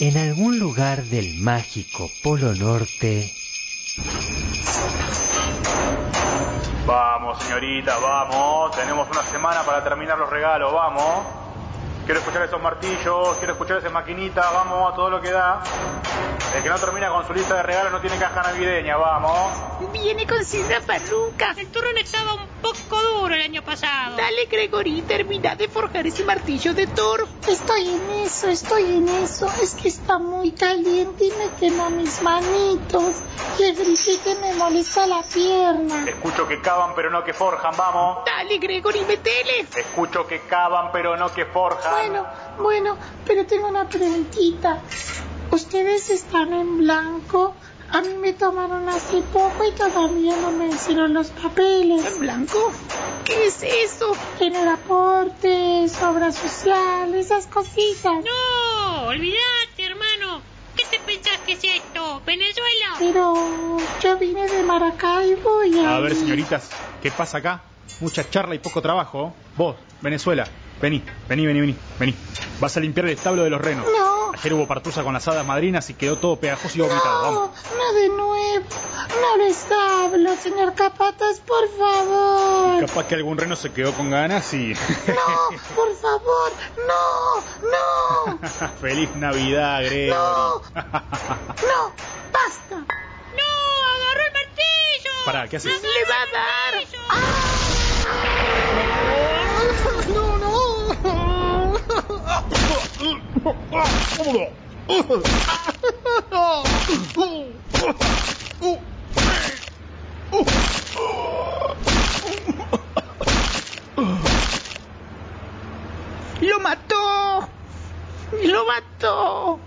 En algún lugar del mágico Polo Norte. Vamos, señorita, vamos. Tenemos una semana para terminar los regalos, vamos. Quiero escuchar esos martillos, quiero escuchar esa maquinita, vamos a todo lo que da. El que no termina con su lista de regalos no tiene caja navideña, vamos. Viene con Sidra Perruca. El turrón estaba un poco duro el año pasado. Dale, Gregory, termina de forjar ese martillo de Thor. Estoy en eso, estoy en eso. Es que está muy caliente y me quema mis manitos. Y el grité que me molesta la pierna. Escucho que cavan pero no que forjan, vamos. Dale, Gregory, metele. Escucho que cavan pero no que forjan. Bueno, bueno, pero tengo una preguntita. ¿Ustedes están en blanco? A mí me tomaron hace poco y todavía no me hicieron los papeles. ¿En blanco? ¿Qué es eso? En el aporte, obra social, esas cositas. No, olvidate, hermano. ¿Qué te pensás que es esto? ¿Venezuela? Pero yo vine de Maracaibo y... A ahí- ver, señoritas, ¿qué pasa acá? Mucha charla y poco trabajo. Vos, Venezuela, vení, vení, vení, vení, vení. Vas a limpiar el establo de los renos. No, Ayer hubo partusa con las hadas madrinas y quedó todo pegajoso y vomitado. Vamos. no, no de nuevo. No les hablo, señor Capatas, por favor. Capaz que algún reno se quedó con ganas y... No, por favor, no, no, Feliz Navidad, Gregory. no, no, basta. ¡No! ¡Agarró el martillo! Pará, ¿qué haces? Le va a dar. No, no. ¡Lo mató! ¡Lo mató!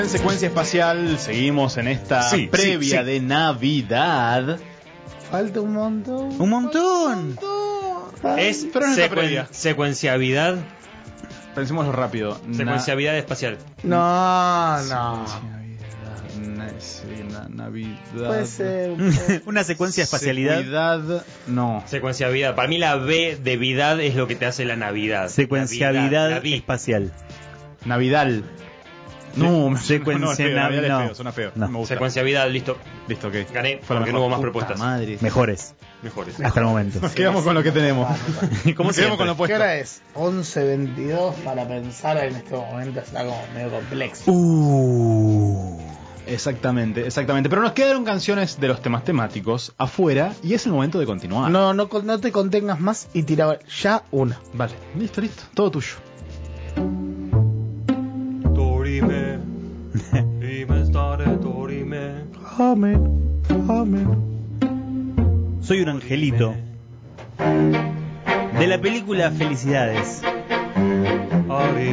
En secuencia espacial, seguimos en esta Sí, previa sí, sí. de Navidad. Falta un montón. ¡Un montón! Es Pero secuen- previa. secuenciabilidad, Pensémoslo rápido. Na- secuenciabilidad espacial. No, no. na- Navidad. Puede ser. un poco. Una secuencia de espacialidad. Seguridad, no. Secuenciabilidad. Para mí la B de vidad es lo que te hace la Navidad. Secuenciabilidad espacial. Navidal. No, Secuencia- no, no, es feo, Navidad es no. feo, suena feo. No. me gusta. Secuenciabilidad, listo. Listo, ok. Gané Fue porque mejor. no hubo más Puta propuestas. madre. Mejores. Mejores. Hasta el momento. Nos quedamos con lo que tenemos. ¿Cómo quedamos con lo ¿Qué puesto. hora es? 11.22 para pensar en este momento está como medio complejo. Uh. Exactamente, exactamente. Pero nos quedaron canciones de los temas temáticos afuera y es el momento de continuar. No, no, no te contengas más y tira ya una. Vale, listo, listo. Todo tuyo. Amén, amén. Soy un angelito. De la película Felicidades.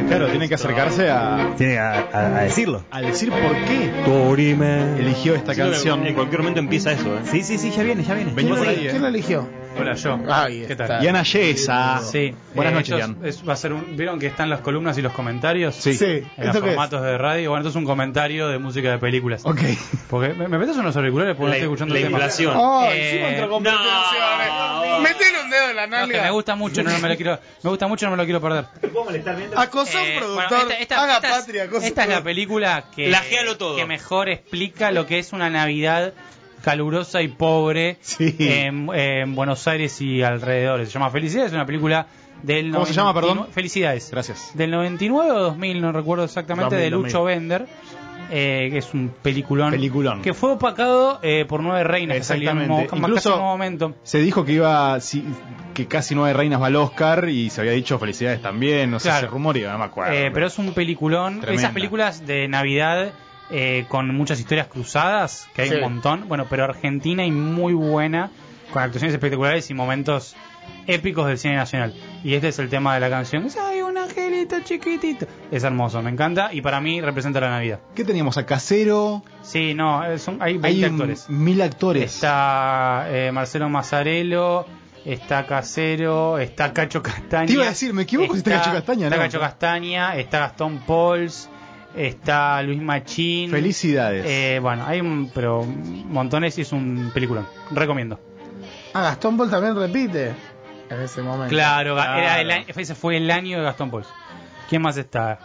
Claro, tiene que acercarse a, Tiene a, a- a decirlo. a decir por qué eligió esta canción. En cualquier momento empieza eso, ¿eh? Sí, sí, sí, ya viene, ya viene. ¿Quién, por lo- ahí, quién lo eh. eligió? Hola, yo. Ahí ¿Qué está. tal? Diana Yesa. Sí. Buenas Eh, noches, yo- Dian. es- va a ser un, ¿Vieron que están las columnas y los comentarios? Sí. Sí, En los ¿esto qué es? formatos de radio. Bueno, esto es un comentario de música de películas. Ok. Porque me, me metes unos auriculares porque no estoy escuchando la el tema. inflación. Oh, Eh, no. Metele un dedo en la No, es que nalga. me gusta mucho, no, no me lo quiero, me gusta mucho, no me lo quiero perder. Acosa a un Eh, productor. bueno, esta- esta- Haga esta es- patria. acosa a un Esta es la película que, Plagialo todo. que mejor explica lo que es una Navidad calurosa y pobre Sí. en, en Buenos Aires y alrededores. Se llama Felicidades, es una película del ¿Cómo se llama, perdón? Felicidades. Gracias. Del 99 o 2000, no recuerdo exactamente, 2000, de Lucho 2000. Bender. eh, que es un peliculón, Peliculón. que fue opacado eh, por Nueve Reinas que Exactamente. mo- Incluso- en un momento Se dijo que iba sí, que casi nueve reinas va al Oscar y se había dicho felicidades también, no sé, Claro. ese rumor no me acuerdo. Eh, pero es un peliculón. Tremenda. Esas películas de Navidad eh, con muchas historias cruzadas, que hay Sí. un montón. Bueno, pero Argentina y muy buena, con actuaciones espectaculares y momentos épicos del cine nacional. Y este es el tema de la canción. Soy un angelito chiquitito. Es hermoso, me encanta y para mí representa la Navidad. ¿Qué teníamos? A Casero. Sí, no, son, hay 20 Hay actores. mil actores. Está eh, Marcelo Mazzarello, está Casero, está Cacho Castaña. Te iba a decir, me equivoco si está Cacho Castaña, Está ¿no? Cacho Castaña, está Gastón Pauls, está Luis Machín. Felicidades. Eh, bueno, hay un, pero montones y es un peliculón. Recomiendo. Ah, Gastón Paul también repite en ese momento. Claro, Era el año- ese fue el año de Gastón Pauls. ¿Quién más está?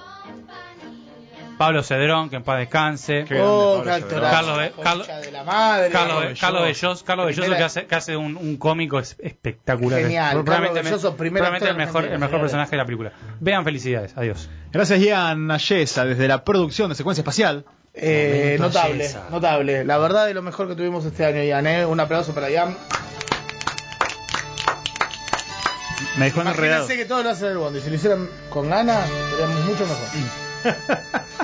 Pablo Cedrón, que en paz descanse. Oh, Carlos, concha Carlos, de la madre. Carlos, Carlos Carlos Belloso. Belloso, Carlos Belloso Primera- que hace, que hace un, un cómico es- espectacular. Genial, Probablemente, Belloso, el mejor, el personaje de la película. Vean felicidades, adiós. Gracias, Ian Ayesa, desde la producción de Secuencia Espacial. Eh, notable, Ayesa. notable. La verdad de lo mejor que tuvimos este año, Ian. ¿eh? Un aplauso para Ian. Me dejó enredado. Que todos lo hacen en el bondi. Si lo hicieran con ganas, seríamos mucho mejor.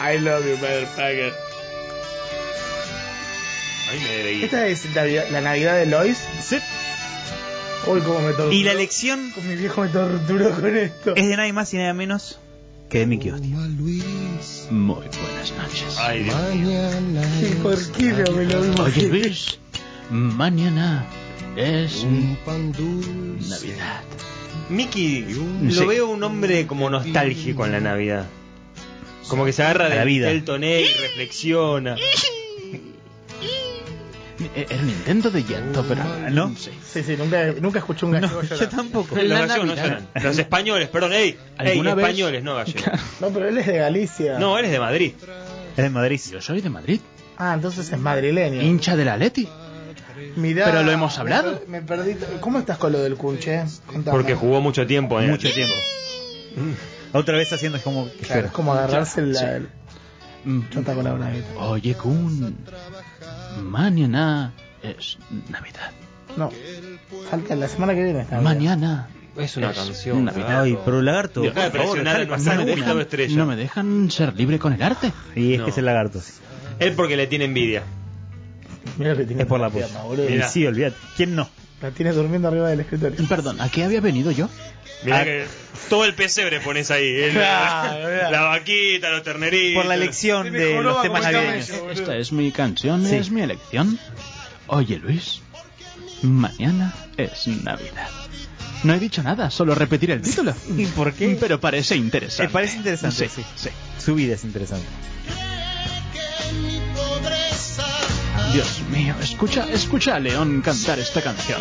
I love you, motherfucker. Ahí me. ¿Esta es Navidad- la Navidad de Lois? Sí. Uy, cómo me torturó. Y la lección Con mi viejo me torturó con esto. es de nadie más y nada menos que de Mickey Hostia. Muy buenas noches. Ay, Dios. ¿Y por qué no me lo vimos? Oye, Luis, mañana es Navidad. Mickey, lo Sí. veo un hombre como nostálgico en la Navidad. Como que se agarra A la de vida. el toné y reflexiona. Eh, El Nintendo de llanto, pero ¿No? Sí. Sí, sí, nunca, nunca escuché un gallego Yo llorar. tampoco. Los gallegos no lloran. Los españoles, perdón, ey, ey, españoles, no gallegos. No, pero él es de Galicia. No, él es de Madrid. Es de Madrid. Yo soy de Madrid, Ah, entonces es madrileño. hincha de la Leti. Mirá, Pero lo hemos hablado. Me, per- me perdí. ¿Cómo estás con lo del? Contame. Porque jugó mucho tiempo en Mucho tiempo. Otra vez haciendo como Claro, es como agarrarse la, Sí. el chota con la bonavita. Oye, Kun, mañana es Navidad. No, falta la semana que viene. Mañana Es una Es canción. Navidad. Ay, pero lagarto. Deja de por favor, presionar dejá- al no pasar me de dejan. esta estrella. no me dejan ser libre con el arte. Y es No. que es el lagarto. Él porque le tiene envidia. Mira que tiene Es por la. Mira. Sí, olvídate. ¿Quién no? La tiene durmiendo arriba del escritorio. Perdón, ¿a qué había venido yo? Mirá Ah. que todo el pesebre pones ahí. el- Claro, la vaquita, los terneritos. Por la elección de los temas navideños. Esta es mi canción, Sí. es mi elección. Oye, Luis, mañana es Navidad. No he dicho nada, solo repetir el título. ¿Y por qué? Pero parece interesante. Me parece interesante, Sí, sí. sí. Su vida es interesante. Dios mío, escucha, escucha a León cantar esta canción.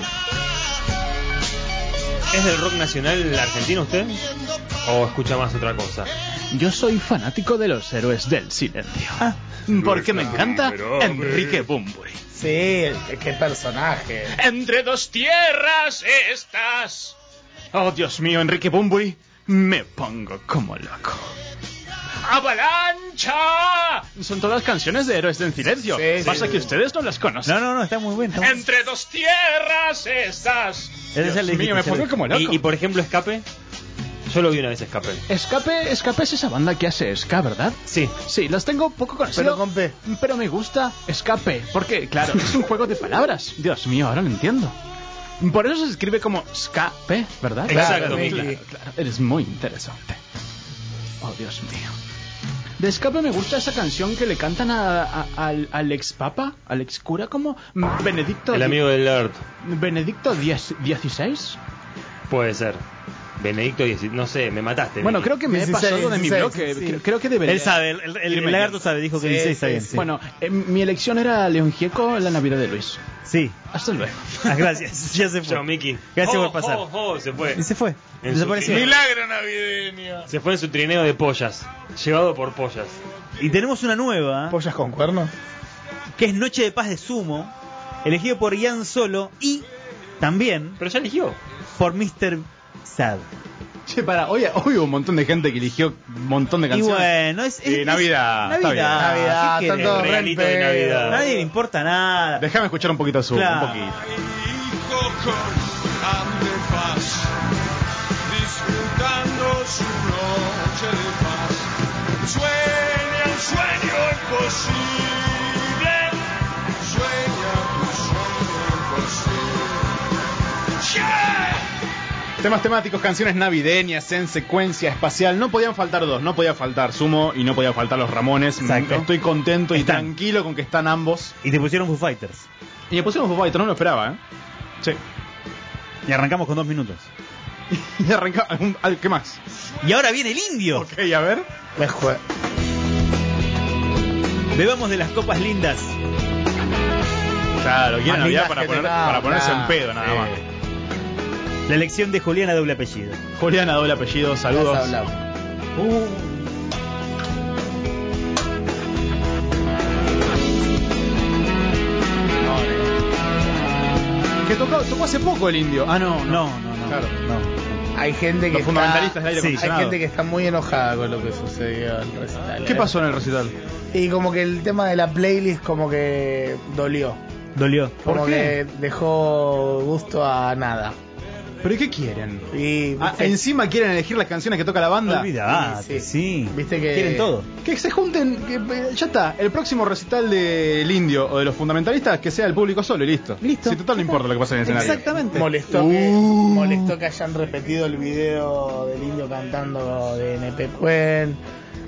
¿Es del rock nacional argentino usted? ¿O escucha más otra cosa? Yo soy fanático de los héroes del silencio. Ah. porque me encanta Enrique Bumburi. Sí, qué personaje. Entre dos tierras estás. Oh, Dios mío, Enrique Bumburi. Me pongo como loco. ¡Avalancha! Son todas canciones de héroes del silencio. Sí, sí, Pasa sí. que ustedes no las conocen. No, no, no, está muy bueno. está muy- Entre dos tierras estás. Ese es el Dios mío, me pongo como loco. Y, y, por ejemplo, Escape. Yo lo vi una vez Escape. Escape, Escape es esa banda que hace ska, ¿verdad? Sí. Sí, las tengo poco conocidas. Pero con P. Pero me gusta Escape, porque, claro, es un juego de palabras. Dios mío, ahora lo entiendo. Por eso se escribe como Escape, ¿verdad? Exacto, claro, claro, claro. Eres muy interesante. Oh, Dios mío. De Escape me gusta esa canción que le cantan a, a- al, al ex papa, al ex cura, como mm, Benedicto. El amigo del Lord. Benedicto XVI. Puede ser. Benedicto XVI. No sé, me mataste. Bueno, creo que me he 16, pasado de mi 16, bloque. sí. Creo, creo que debería. Él sabe, el, el- lagarto sabe, dijo que Sí, 16 está sí, bien. sí. Bueno, eh, mi elección era León Gieco, la Navidad de Luis. Sí. Hasta luego. Ah, gracias. Ya se fue. Chao, Miki. Gracias Oh, por pasar. oh, oh, se fue. Y se fue. En Desapareció. su- Milagro navideño. Se fue en su trineo de pollas. Llevado por pollas. Y tenemos una nueva, ¿Pollas con cuernos? que es Noche de Paz de Sumo, elegido por Ian Solo y también Pero ya eligió. por Mr. Sad. Che, para, hoy, hoy hubo un montón de gente que eligió un montón de Y canciones. bueno, es, es- es- Navidad, bien. Navidad, Navidad, ¿qué Regalito de. Navidad. A nadie le importa nada. Déjame escuchar un poquito su, Claro. un poquito. disfrutando su noche de paz. Sueña un sueño imposible. Temas temáticos, canciones navideñas en secuencia espacial. No podían faltar dos. No podía faltar Sumo y no podía faltar los Ramones. Exacto. Estoy contento y Están. tranquilo con que están ambos. Y te pusieron Foo Fighters. Y me pusieron Foo Fighters, no lo esperaba, ¿eh? Sí. Y arrancamos con dos minutos. Y arranca. un- al- ¿Qué más? Y ahora viene el indio. Ok, a ver. Me jue- Bebamos de las copas lindas. Claro, quieren Navidad para, poner, para ponerse en pedo, nada más. La elección de Juliana doble apellido. Juliana, doble apellido, saludos. Uh. Que tocó, tocó hace poco el indio. Ah, no, No, no, no. Claro. no. Hay gente que Los está, aire Sí. hay gente que está muy enojada con lo que sucedió en el recital. ¿Qué ¿eh? pasó en el recital? Y como que el tema de la playlist como que dolió. Dolió. ¿Por Como qué? que dejó gusto a nada. ¿Pero y qué quieren? Y Ah, viste, encima quieren elegir las canciones que toca la banda. Olvidate, Sí, sí. Viste que- Quieren todo. Que se junten, que, eh, ya está. El próximo recital del indio o de los fundamentalistas, que sea el público solo y listo. Listo. Si total no importa lo que pasa en el escenario. Exactamente. molestó, Uh. que, molestó que hayan repetido el video del indio cantando de NP Cuen.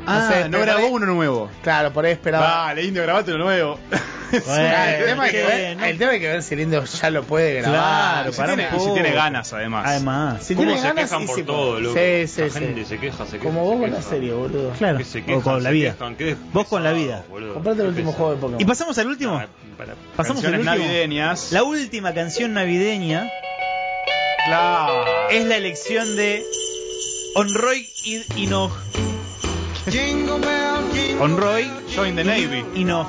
Ah, sé, no grabó ahí- uno nuevo. Claro, por ahí esperaba. Vale, indio, grabate uno nuevo. Ah, el, tema hay que que ver, no. el tema hay que el indio ya lo puede grabar. Claro, si, para tiene, un y si tiene ganas, además. Además. Si ¿Cómo tiene se ganas, quejan y por sí todo, loco? Sí, sí, la sí. gente se queja, se queja. Como vos se con la queja. serie, boludo. Claro. Que se o quejan, con la se vida. quejan, qué Vos con la pesado, vida. boludo. Comprate el Qué último pesado. juego de Pokémon. Y pasamos al último. Ah, para- Pasamos al Canciones último. navideñas. La última canción navideña Claro. es la elección de Onroy y Inog. Onroy Join the Navy. Inog.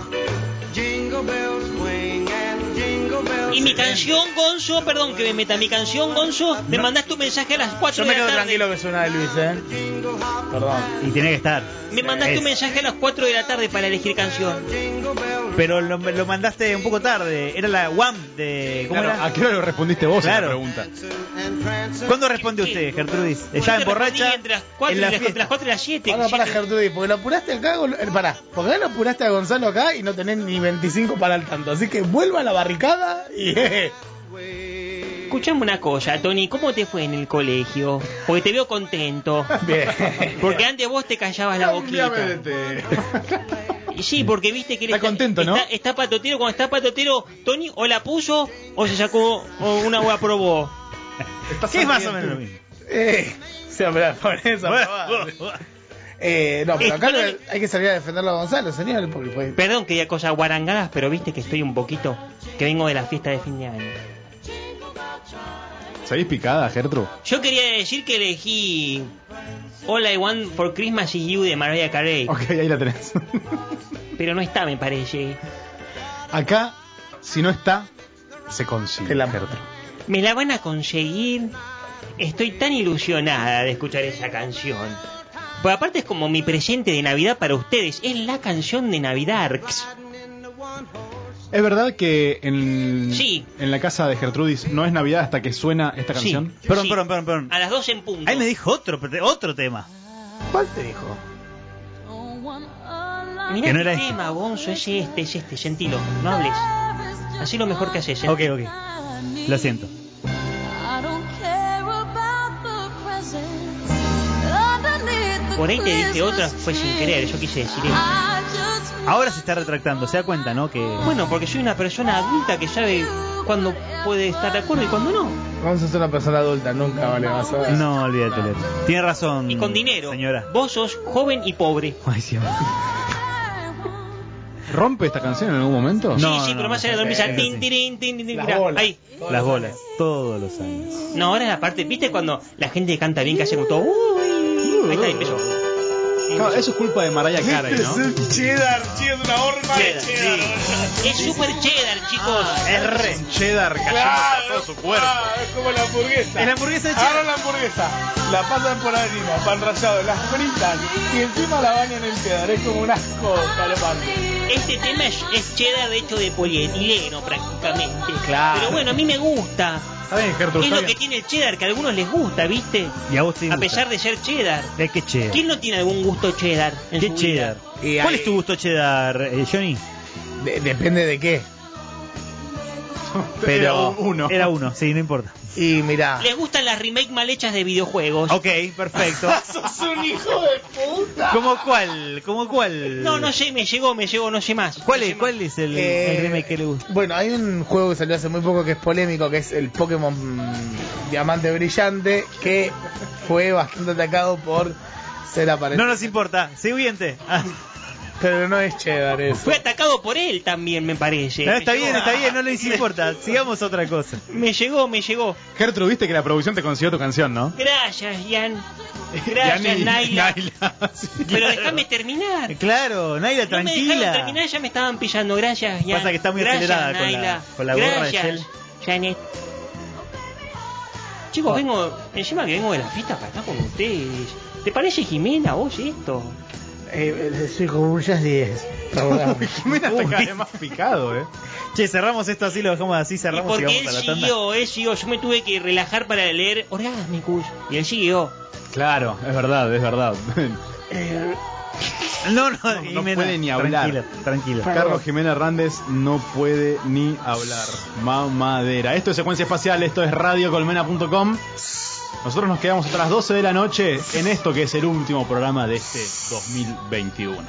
Y mi canción, Gonzo, perdón que me meta, mi canción, Gonzo, me mandaste un mensaje a las 4 Yo me de la quedo tarde. tranquilo que suena de Luis, eh. Perdón. Y tiene que estar. Me mandaste Es. un mensaje a las 4 de la tarde para elegir canción. Pero lo, lo mandaste un poco tarde. Era la WAM de. ¿Cómo Claro, era? ¿A qué hora lo respondiste vos a Claro. la pregunta? ¿Cuándo responde usted, Gertrudis? ¿Estaba respondí borracha? Entre las 4 en y la las, fiesta. las 4 y las 7. Ahora para Gertrudis, porque lo apuraste acá, eh, pará, porque ahora lo apuraste a Gonzalo acá y no tenés ni 25 para el tanto. Así que vuelva a la barricada y. Escuchame una cosa, Tony, ¿cómo te fue en el colegio? Porque te veo contento. Bien. Porque antes vos te callabas la boquita. Sí, porque viste que él Está contento, ¿no? Está, está patotero, cuando está patotero, Tony o la puso o se sacó o una o aprobó. ¿Qué es más o menos lo mismo? Eh, se la. Eh, no, pero acá hay que salir a defenderlo a Gonzalo, señor, porque. Perdón que diga cosas guarangadas, pero viste que estoy un poquito, que vengo de la fiesta de fin de año. ¿Seguís picada, Gertrude? Yo quería decir que elegí All I Want for Christmas is You de Mariah Carey, Ok, ahí la tenés. pero no está, me parece. Acá, si no está, se consigue. La- Gertrude. Me la van a conseguir. Estoy tan ilusionada de escuchar esa canción. Pues aparte es como mi presente de Navidad para ustedes. Es la canción de Navidad. ¿Es verdad que en, Sí. en la casa de Gertrudis no es Navidad hasta que suena esta Sí. canción? Perdón, Sí. perdón, perdón, perdón. A las 12 en punto. Ahí me dijo otro, otro tema. ¿Cuál te dijo? Mirá que no era este. tema, Gonzo. Es este, es este. Sentilo. No hables. Así lo mejor que haces. Ok, sentilo. ok. Lo siento. Por ahí te dije otra, fue sin querer. Yo quise decir esto. Ahora se está retractando, se da cuenta, ¿no? Que Bueno, porque soy una persona adulta que sabe cuándo puede estar de acuerdo y cuándo no. Gonzalo es una persona adulta, nunca vale a ver. no, olvídate, olvídate. Tiene razón. Y con dinero. Señora. Vos sos joven y pobre. Ay, sí, ¿Rompe esta canción en algún momento? No, sí, no, sí, pero no, más allá de dormir, tin, tin, tin, tin, Las mirá, bolas. ahí. Las bolas, todos los años. No, ahora la parte, ¿viste cuando la gente canta bien que hace como todo? Uy, ahí está, ahí empezó. Claro, eso es culpa de Mariah Carey, ¿no? cheddar, cheddar, una horma Cheddar, sí. Es super cheddar, chicos. Es re. Un cheddar cayendo Claro. por todo su cuerpo. Ah, es como la hamburguesa. Es la hamburguesa de cheddar. Agarran la hamburguesa, la pasan por harina, pan rallado, la fritan y encima la bañan en cheddar. Es como un asco galopante. Este tema es, es cheddar hecho de polietileno prácticamente. Claro. Pero bueno, a mí me gusta. Bien, Gertrude, Es lo que tiene el cheddar, que a algunos les gusta, ¿viste? Y a vos te A gusta. pesar de ser cheddar. ¿De qué cheddar? ¿Quién no tiene algún gusto cheddar en ¿Qué su cheddar? vida? ¿Cuál es tu gusto cheddar, eh, Johnny? De- depende de qué. Pero Era uno. Era uno, sí, no importa. Y mirá. Les gustan las remake mal hechas de videojuegos. Ok, perfecto. ¡Sos un hijo de puta! ¿Cómo cuál? ¿Cómo cuál? No, no sé, me llegó, me llegó, no sé más. ¿Cuál No es, cuál es el, Eh, el remake que le gusta? Bueno, hay un juego que salió hace muy poco que es polémico, que es el Pokémon Diamante Brillante, que fue bastante atacado por ser aparente. No nos importa, siguiente. Ah, Pero no es cheddar más. eso. Fue atacado por él también, me parece. no, Me está llegó. bien, está bien, no les importa. Sigamos otra cosa. Me llegó, me llegó. Gertrude, viste que la producción te consiguió tu canción, ¿no? Gracias, Ian. Gracias, Naila. Naila, sí. Pero déjame terminar. Claro, Naila, No me tranquila. terminar, ya me estaban pillando. Gracias, Ian. Pasa que está muy Gracias, acelerada con la- Naila. con la gorra de Gracias, gel. Janet. Chicos, vengo, encima que vengo de la fiesta para estar con ustedes. ¿Te parece Jimena vos esto? Eh, soy como un jazz 10. Perdóname. Jimena está cada vez más picado, eh. Che, cerramos esto así, lo dejamos así, Y cerramos y, porque él vamos a la tanda. siguió, él siguió. Yo me tuve que relajar para leer Orgasmicus. Y él siguió. Claro, es verdad, es verdad. No, no, no Jimena, puede ni hablar. Tranquilo, tranquilo. Carlos Jiménez Hernández no puede ni hablar. Mamadera. Esto es secuencia espacial, esto es radiocolmena.com. Nosotros nos quedamos hasta las 12 de la noche en esto que es el último programa de este 2021.